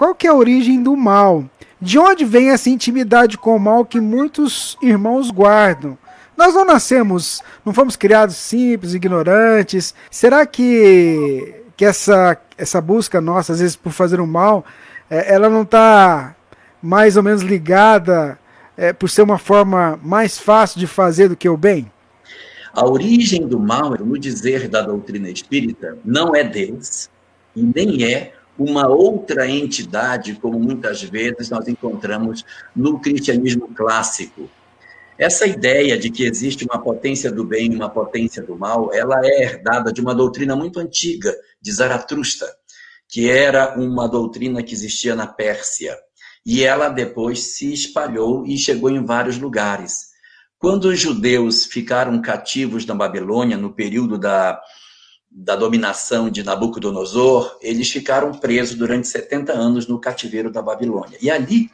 qual que é a origem do mal? De onde vem essa intimidade com o mal que muitos irmãos guardam? Nós não nascemos, não fomos criados simples, ignorantes. Será que, que essa, essa busca nossa, às vezes, por fazer o mal, é, ela não está mais ou menos ligada é, por ser uma forma mais fácil de fazer do que o bem? A origem do mal, no dizer da doutrina espírita, não é Deus e nem é uma outra entidade, como muitas vezes nós encontramos no cristianismo clássico. Essa ideia de que existe uma potência do bem e uma potência do mal, ela é herdada de uma doutrina muito antiga, de Zaratustra, que era uma doutrina que existia na Pérsia. E ela depois se espalhou e chegou em vários lugares. Quando os judeus ficaram cativos na Babilônia, no período da, da dominação de Nabucodonosor, eles ficaram presos durante 70 anos no cativeiro da Babilônia. E ali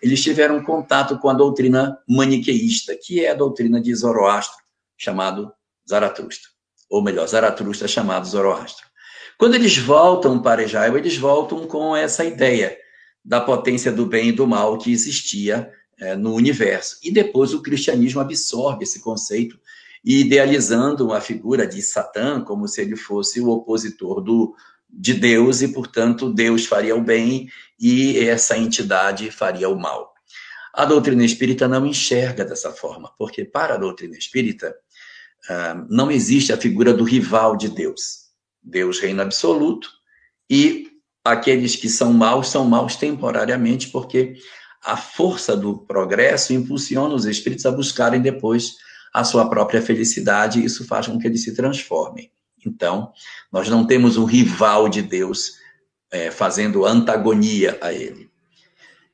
eles tiveram contato com a doutrina maniqueísta, que é a doutrina de Zoroastro, chamado Zaratustra. Ou melhor, Zaratustra chamado Zoroastro. Quando eles voltam para Israel, eles voltam com essa ideia da potência do bem e do mal que existia é, no universo. E depois o cristianismo absorve esse conceito, idealizando a figura de Satã como se ele fosse o opositor do, de Deus e, portanto, Deus faria o bem e essa entidade faria o mal. A doutrina espírita não enxerga dessa forma, porque para a doutrina espírita uh, não existe a figura do rival de Deus. Deus reina absoluto e aqueles que são maus são maus temporariamente, porque a força do progresso impulsiona os espíritos a buscarem depois a sua própria felicidade isso faz com que eles se transformem. Então, nós não temos um rival de Deus é, fazendo antagonia a ele.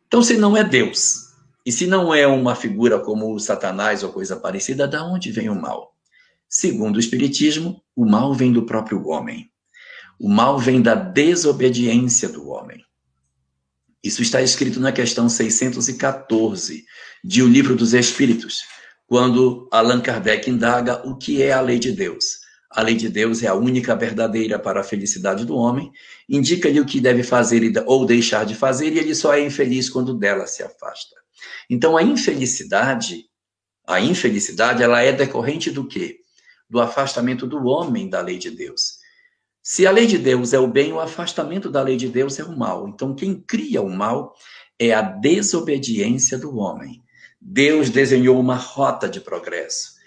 Então, se não é Deus, e se não é uma figura como o Satanás ou coisa parecida, da onde vem o mal? Segundo o Espiritismo, o mal vem do próprio homem. O mal vem da desobediência do homem. Isso está escrito na questão 614 de O Livro dos Espíritos, quando Allan Kardec indaga o que é a lei de Deus. A lei de Deus é a única verdadeira para a felicidade do homem, indica-lhe o que deve fazer ou deixar de fazer, e ele só é infeliz quando dela se afasta. Então, a infelicidade, a infelicidade, ela é decorrente do quê? Do afastamento do homem da lei de Deus. Se a lei de Deus é o bem, o afastamento da lei de Deus é o mal. Então, quem cria o mal é a desobediência do homem. Deus desenhou uma rota de progresso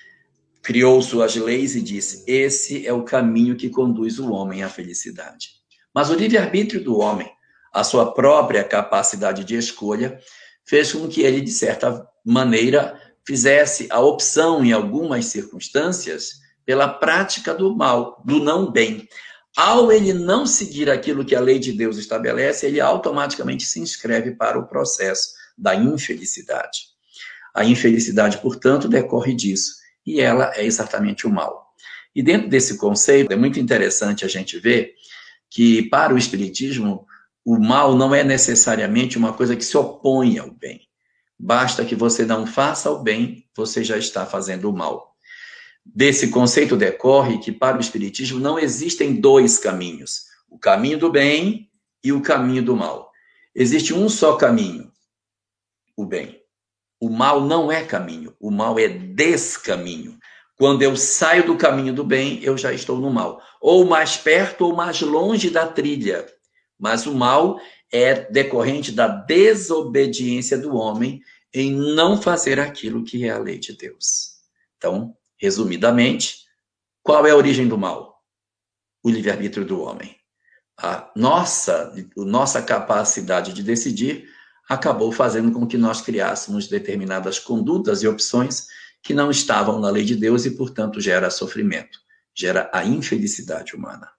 criou suas leis e disse: esse é o caminho que conduz o homem à felicidade. Mas o livre-arbítrio do homem, a sua própria capacidade de escolha, fez com que ele, de certa maneira, fizesse a opção, em algumas circunstâncias, pela prática do mal, do não bem. Ao ele não seguir aquilo que a lei de Deus estabelece, ele automaticamente se inscreve para o processo da infelicidade. A infelicidade, portanto, decorre disso e ela é exatamente o mal. E dentro desse conceito, é muito interessante a gente ver que, para o Espiritismo, o mal não é necessariamente uma coisa que se opõe ao bem. Basta que você não faça o bem, você já está fazendo o mal. Desse conceito decorre que, para o Espiritismo, não existem dois caminhos: o caminho do bem e o caminho do mal. Existe um só caminho, o bem. O mal não é caminho, o mal é descaminho. Quando eu saio do caminho do bem, eu já estou no mal. Ou mais perto ou mais longe da trilha. Mas o mal é decorrente da desobediência do homem em não fazer aquilo que é a lei de Deus. Então, resumidamente, qual é a origem do mal? O livre-arbítrio do homem. A nossa, a nossa capacidade de decidir acabou fazendo com que nós criássemos determinadas condutas e opções que não estavam na lei de Deus e, portanto, gera sofrimento, gera a infelicidade humana.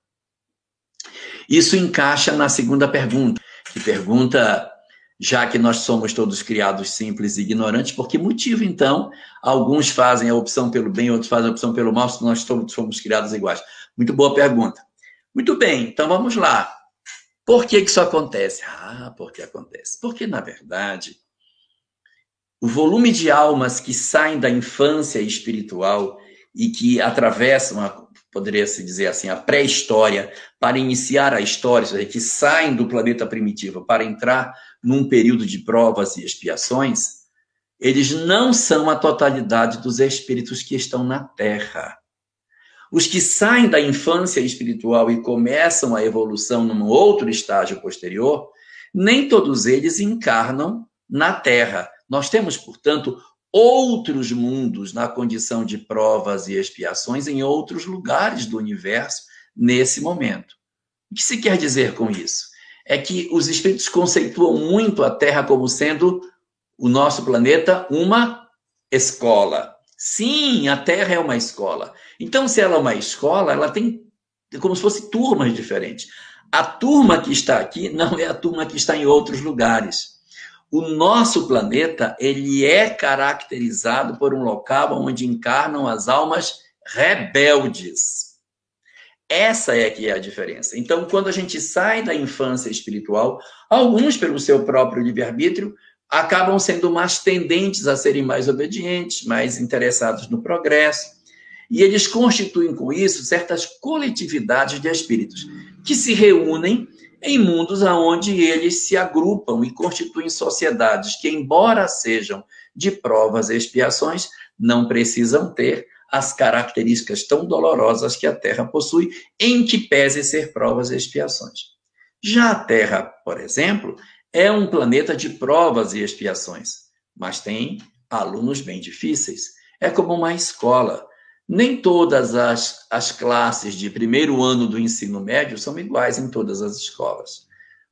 Isso encaixa na segunda pergunta, que pergunta, já que nós somos todos criados simples e ignorantes, por que motivo, então, alguns fazem a opção pelo bem, outros fazem a opção pelo mal, se nós todos somos criados iguais? Muito boa pergunta. Muito bem, então vamos lá. Por que, que isso acontece? Ah, porque acontece. Porque, na verdade, o volume de almas que saem da infância espiritual e que atravessam, poderia se dizer assim, a pré-história, para iniciar a história, seja, que saem do planeta primitivo para entrar num período de provas e expiações, eles não são a totalidade dos espíritos que estão na Terra. Os que saem da infância espiritual e começam a evolução num outro estágio posterior, nem todos eles encarnam na Terra. Nós temos, portanto, outros mundos na condição de provas e expiações em outros lugares do universo nesse momento. O que se quer dizer com isso? É que os espíritos conceituam muito a Terra como sendo o nosso planeta uma escola. Sim, a Terra é uma escola. Então, se ela é uma escola, ela tem como se fosse turmas diferentes. A turma que está aqui não é a turma que está em outros lugares. O nosso planeta, ele é caracterizado por um local onde encarnam as almas rebeldes. Essa é que é a diferença. Então, quando a gente sai da infância espiritual, alguns, pelo seu próprio livre-arbítrio, acabam sendo mais tendentes a serem mais obedientes, mais interessados no progresso. E eles constituem com isso certas coletividades de espíritos que se reúnem em mundos aonde eles se agrupam e constituem sociedades que, embora sejam de provas e expiações, não precisam ter as características tão dolorosas que a Terra possui, em que pese ser provas e expiações. Já a Terra, por exemplo, é um planeta de provas e expiações, mas tem alunos bem difíceis. É como uma escola. Nem todas as, as classes de primeiro ano do ensino médio são iguais em todas as escolas.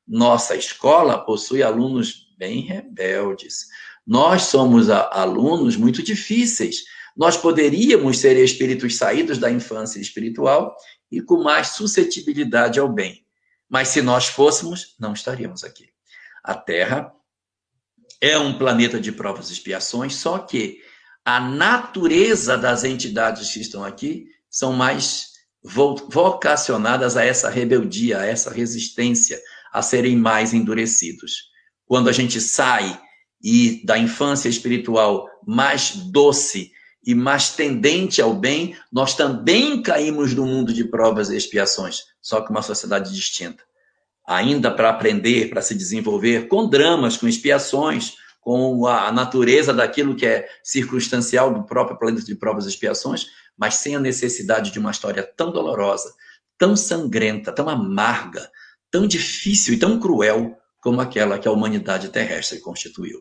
Nossa escola possui alunos bem rebeldes. Nós somos a, alunos muito difíceis. Nós poderíamos ser espíritos saídos da infância espiritual e com mais suscetibilidade ao bem. Mas se nós fôssemos, não estaríamos aqui. A Terra é um planeta de provas e expiações, só que a natureza das entidades que estão aqui são mais vocacionadas a essa rebeldia, a essa resistência, a serem mais endurecidos. Quando a gente sai e da infância espiritual mais doce e mais tendente ao bem, nós também caímos no mundo de provas e expiações, só que uma sociedade distinta. Ainda para aprender, para se desenvolver, com dramas, com expiações, com a natureza daquilo que é circunstancial do próprio planeta de provas e expiações, mas sem a necessidade de uma história tão dolorosa, tão sangrenta, tão amarga, tão difícil e tão cruel como aquela que a humanidade terrestre constituiu.